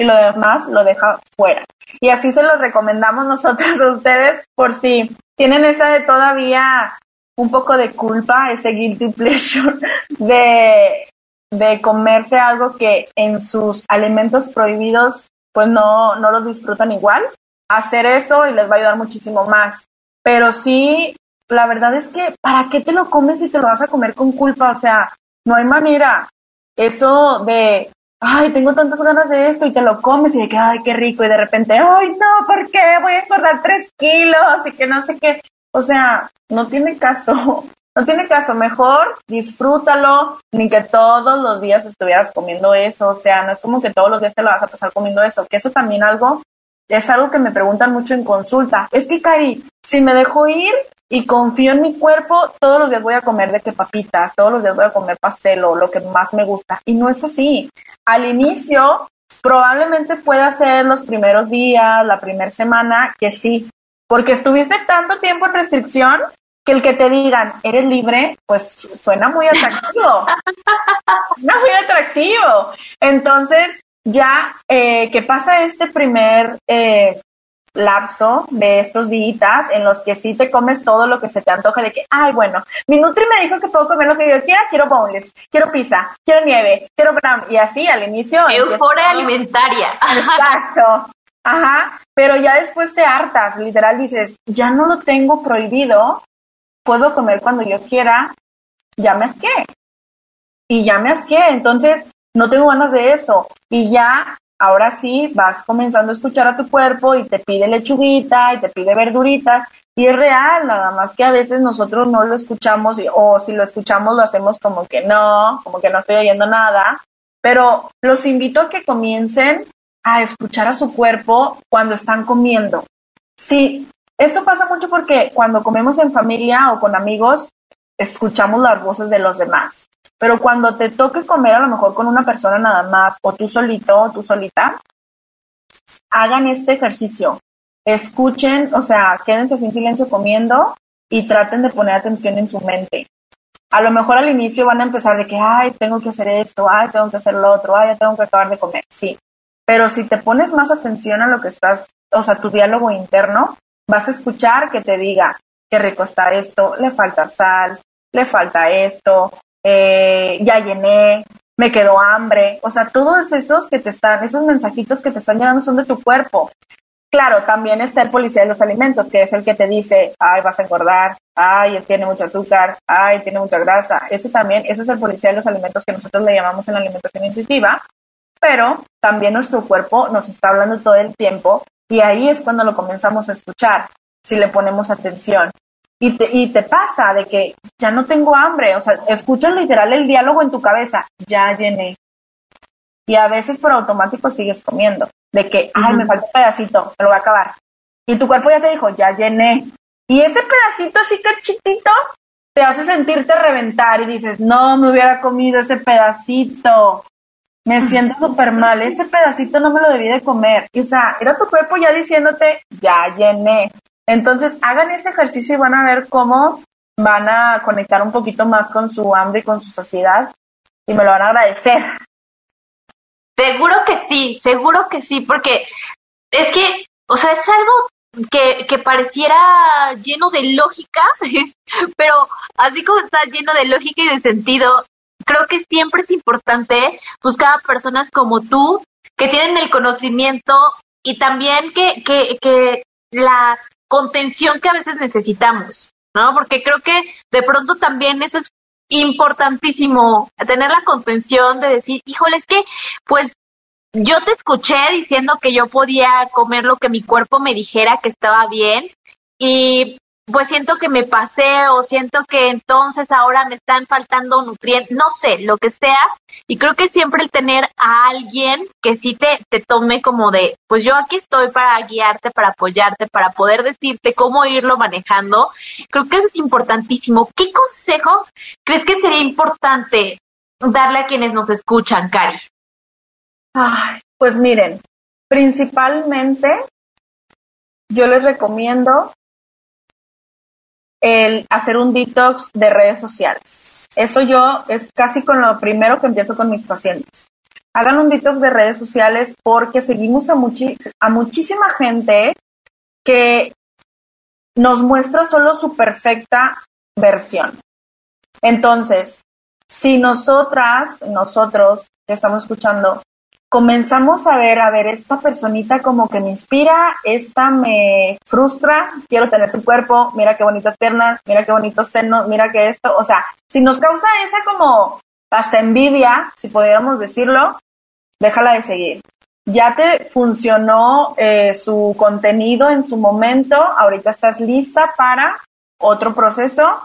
y lo demás lo deja fuera. Y así se los recomendamos nosotros a ustedes por si tienen esa de todavía un poco de culpa, ese guilty pleasure de, de comerse algo que en sus alimentos prohibidos pues no, no lo disfrutan igual. Hacer eso y les va a ayudar muchísimo más. Pero sí, la verdad es que, ¿para qué te lo comes si te lo vas a comer con culpa? O sea, no hay manera. Eso de, ay, tengo tantas ganas de esto y te lo comes y de que, ay, qué rico y de repente, ay, no, ¿por qué? Voy a engordar tres kilos y que no sé qué. O sea, no tiene caso. No tiene caso, mejor disfrútalo, ni que todos los días estuvieras comiendo eso, o sea, no es como que todos los días te lo vas a pasar comiendo eso, que eso también algo, es algo que me preguntan mucho en consulta. Es que, Cari, si me dejo ir y confío en mi cuerpo, todos los días voy a comer de que papitas, todos los días voy a comer pastel o lo que más me gusta. Y no es así. Al inicio, probablemente pueda ser los primeros días, la primera semana, que sí, porque estuviste tanto tiempo en restricción que el que te digan, eres libre, pues suena muy atractivo. suena muy atractivo. Entonces, ya eh, que pasa este primer eh, lapso de estos días en los que sí te comes todo lo que se te antoja de que, ay, bueno, mi Nutri me dijo que puedo comer lo que yo quiera, quiero boneless, quiero pizza, quiero nieve, quiero brown, y así al inicio. Euforia alimentaria. Exacto. Ajá, pero ya después te hartas, literal dices, ya no lo tengo prohibido, puedo comer cuando yo quiera, ya me asqué. Y ya me asqué, entonces no tengo ganas de eso. Y ya, ahora sí, vas comenzando a escuchar a tu cuerpo y te pide lechuguita y te pide verdurita. Y es real, nada más que a veces nosotros no lo escuchamos o si lo escuchamos lo hacemos como que no, como que no estoy oyendo nada. Pero los invito a que comiencen a escuchar a su cuerpo cuando están comiendo. Sí, esto pasa mucho porque cuando comemos en familia o con amigos, escuchamos las voces de los demás. Pero cuando te toque comer a lo mejor con una persona nada más, o tú solito o tú solita, hagan este ejercicio. Escuchen, o sea, quédense sin silencio comiendo y traten de poner atención en su mente. A lo mejor al inicio van a empezar de que, ay, tengo que hacer esto, ay, tengo que hacer lo otro, ay, ya tengo que acabar de comer. Sí. Pero si te pones más atención a lo que estás, o sea, tu diálogo interno, vas a escuchar que te diga, qué rico está esto, le falta sal, le falta esto, eh, ya llené, me quedó hambre. O sea, todos esos que te están, esos mensajitos que te están llegando son de tu cuerpo. Claro, también está el policía de los alimentos, que es el que te dice, ay, vas a engordar, ay, tiene mucho azúcar, ay, tiene mucha grasa. Ese también, ese es el policía de los alimentos que nosotros le llamamos en la alimentación intuitiva, pero también nuestro cuerpo nos está hablando todo el tiempo y ahí es cuando lo comenzamos a escuchar, si le ponemos atención. Y te, y te pasa de que ya no tengo hambre, o sea, escuchas literal el diálogo en tu cabeza, ya llené. Y a veces por automático sigues comiendo, de que, ay, me falta un pedacito, me lo voy a acabar. Y tu cuerpo ya te dijo, ya llené. Y ese pedacito así cachitito te hace sentirte reventar y dices, no, me hubiera comido ese pedacito me siento súper mal, ese pedacito no me lo debí de comer. Y, o sea, era tu cuerpo ya diciéndote, ya llené. Entonces, hagan ese ejercicio y van a ver cómo van a conectar un poquito más con su hambre y con su saciedad y me lo van a agradecer. Seguro que sí, seguro que sí, porque es que, o sea, es algo que, que pareciera lleno de lógica, pero así como está lleno de lógica y de sentido, creo que siempre es importante buscar a personas como tú que tienen el conocimiento y también que, que, que la contención que a veces necesitamos, ¿no? Porque creo que de pronto también eso es importantísimo, tener la contención de decir, híjole, es que pues yo te escuché diciendo que yo podía comer lo que mi cuerpo me dijera que estaba bien y pues siento que me pasé o siento que entonces ahora me están faltando nutrientes, no sé, lo que sea. Y creo que siempre el tener a alguien que sí te, te tome como de, pues yo aquí estoy para guiarte, para apoyarte, para poder decirte cómo irlo manejando, creo que eso es importantísimo. ¿Qué consejo crees que sería importante darle a quienes nos escuchan, Cari? Ay, pues miren, principalmente yo les recomiendo el hacer un detox de redes sociales. Eso yo es casi con lo primero que empiezo con mis pacientes. hagan un detox de redes sociales porque seguimos a, a muchísima gente que nos muestra solo su perfecta versión. Entonces, si nosotras, nosotros que estamos escuchando, comenzamos a ver, a ver, esta personita como que me inspira, esta me frustra, quiero tener su cuerpo, mira qué bonitas piernas, mira qué bonitos senos, mira que esto, o sea, si nos causa esa como hasta envidia, si pudiéramos decirlo, déjala de seguir. Ya te funcionó eh, su contenido en su momento, ahorita estás lista para otro proceso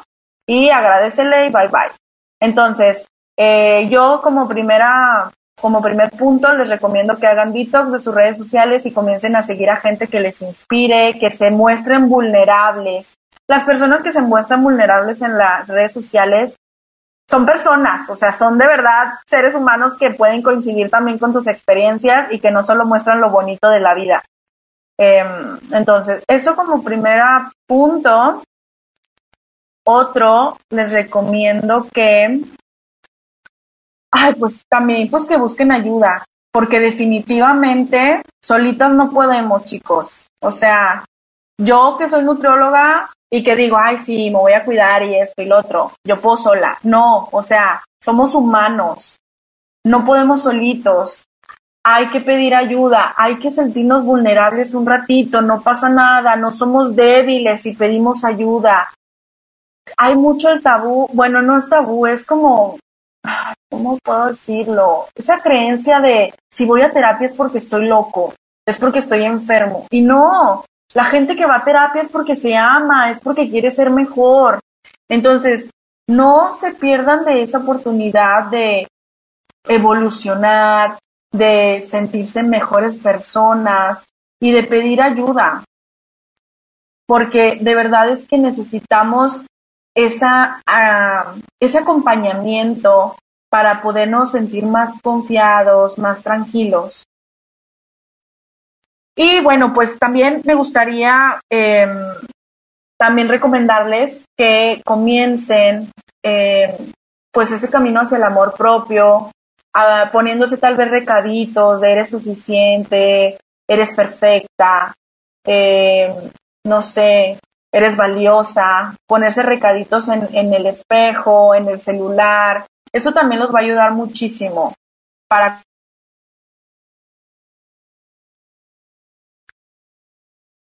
y agradecele y bye bye. Entonces, eh, yo como primera como primer punto, les recomiendo que hagan detox de sus redes sociales y comiencen a seguir a gente que les inspire, que se muestren vulnerables. Las personas que se muestran vulnerables en las redes sociales son personas, o sea, son de verdad seres humanos que pueden coincidir también con tus experiencias y que no solo muestran lo bonito de la vida. Em, entonces, eso como primer punto. Otro, les recomiendo que ay, pues también, pues que busquen ayuda, porque definitivamente solitas no podemos, chicos. O sea, yo que soy nutrióloga y que digo, ay, sí, me voy a cuidar y esto y lo otro, yo puedo sola. No, o sea, somos humanos, no podemos solitos. Hay que pedir ayuda, hay que sentirnos vulnerables un ratito, no pasa nada, no somos débiles y pedimos ayuda. Hay mucho el tabú, bueno, no es tabú, es como ¿cómo puedo decirlo? Esa creencia de si voy a terapia es porque estoy loco, es porque estoy enfermo. Y no, la gente que va a terapia es porque se ama, es porque quiere ser mejor. Entonces, no se pierdan de esa oportunidad de evolucionar, de sentirse mejores personas y de pedir ayuda. Porque de verdad es que necesitamos esa, ah, ese acompañamiento para podernos sentir más confiados, más tranquilos. Y bueno, pues también me gustaría em, también recomendarles que comiencen em, pues ese camino hacia el amor propio, poniéndose tal vez recaditos de eres suficiente, eres perfecta, em, no sé, eres valiosa, ponerse recaditos en, en el espejo, en el celular, eso también los va a ayudar muchísimo para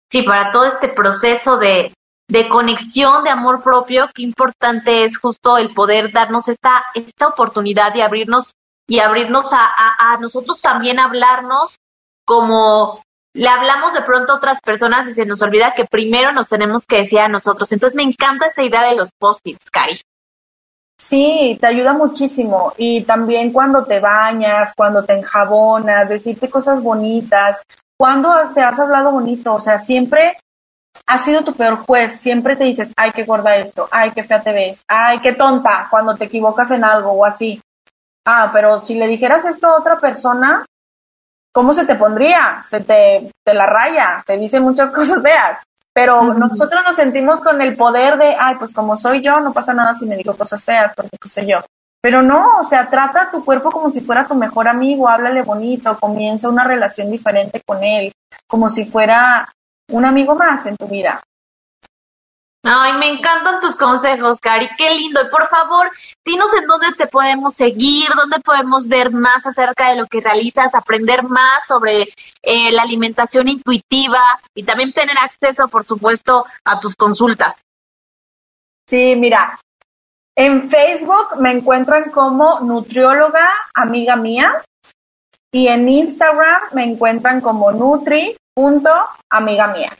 Sí, para todo este proceso de, de conexión, de amor propio, qué importante es justo el poder darnos esta, esta oportunidad de abrirnos y abrirnos a, a, a nosotros también hablarnos como le hablamos de pronto a otras personas y se nos olvida que primero nos tenemos que decir a nosotros. Entonces me encanta esta idea de los post-its, Cari. Sí, te ayuda muchísimo. Y también cuando te bañas, cuando te enjabonas, decirte cosas bonitas. Cuando te has hablado bonito, o sea, siempre has sido tu peor juez, siempre te dices, ay, qué gorda esto, ay, qué fea te ves, ay, qué tonta cuando te equivocas en algo o así. Ah, pero si le dijeras esto a otra persona, ¿cómo se te pondría? Se te, te la raya, te dice muchas cosas feas. Pero nosotros nos sentimos con el poder de, ay, pues como soy yo, no pasa nada si me digo cosas feas, porque pues soy yo. Pero no, o sea, trata a tu cuerpo como si fuera tu mejor amigo, háblale bonito, comienza una relación diferente con él, como si fuera un amigo más en tu vida. Ay, me encantan tus consejos, Cari, qué lindo. Y por favor, dinos en dónde te podemos seguir, dónde podemos ver más acerca de lo que realizas, aprender más sobre eh, la alimentación intuitiva y también tener acceso, por supuesto, a tus consultas. Sí, mira, en Facebook me encuentran como nutrióloga amiga mía y en Instagram me encuentran como nutri.amiga mía.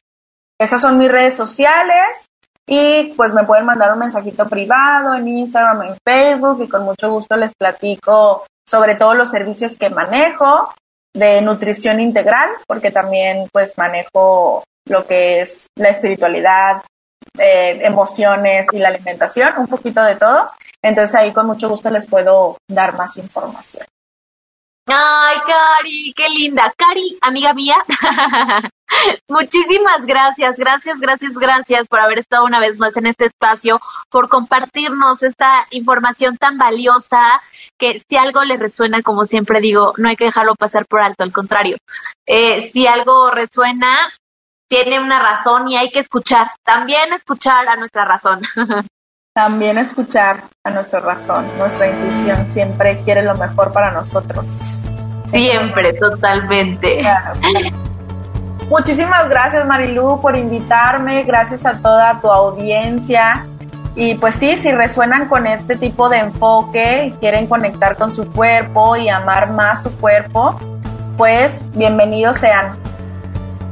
Esas son mis redes sociales. Y pues me pueden mandar un mensajito privado en Instagram, en Facebook y con mucho gusto les platico sobre todos los servicios que manejo de nutrición integral, porque también pues manejo lo que es la espiritualidad, eh, emociones y la alimentación, un poquito de todo. Entonces ahí con mucho gusto les puedo dar más información. Ay, Cari, qué linda. Cari, amiga mía, Muchísimas gracias, gracias, gracias, gracias por haber estado una vez más en este espacio, por compartirnos esta información tan valiosa que si algo les resuena, como siempre digo, no hay que dejarlo pasar por alto, al contrario. Eh, si algo resuena, tiene una razón y hay que escuchar, también escuchar a nuestra razón. También escuchar a nuestra razón, nuestra intuición siempre quiere lo mejor para nosotros. Siempre, totalmente. Muchísimas gracias Marilu por invitarme, gracias a toda tu audiencia. Y pues sí, si resuenan con este tipo de enfoque y quieren conectar con su cuerpo y amar más su cuerpo, pues bienvenidos sean.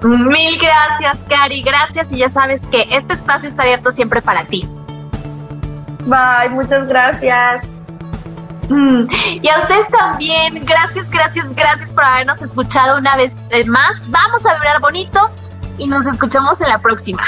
Mil gracias, Cari, gracias y ya sabes que este espacio está abierto siempre para ti. Bye, muchas gracias. Mm, y a ustedes también, gracias, gracias, gracias por habernos escuchado una vez más. Vamos a vibrar bonito y nos escuchamos en la próxima.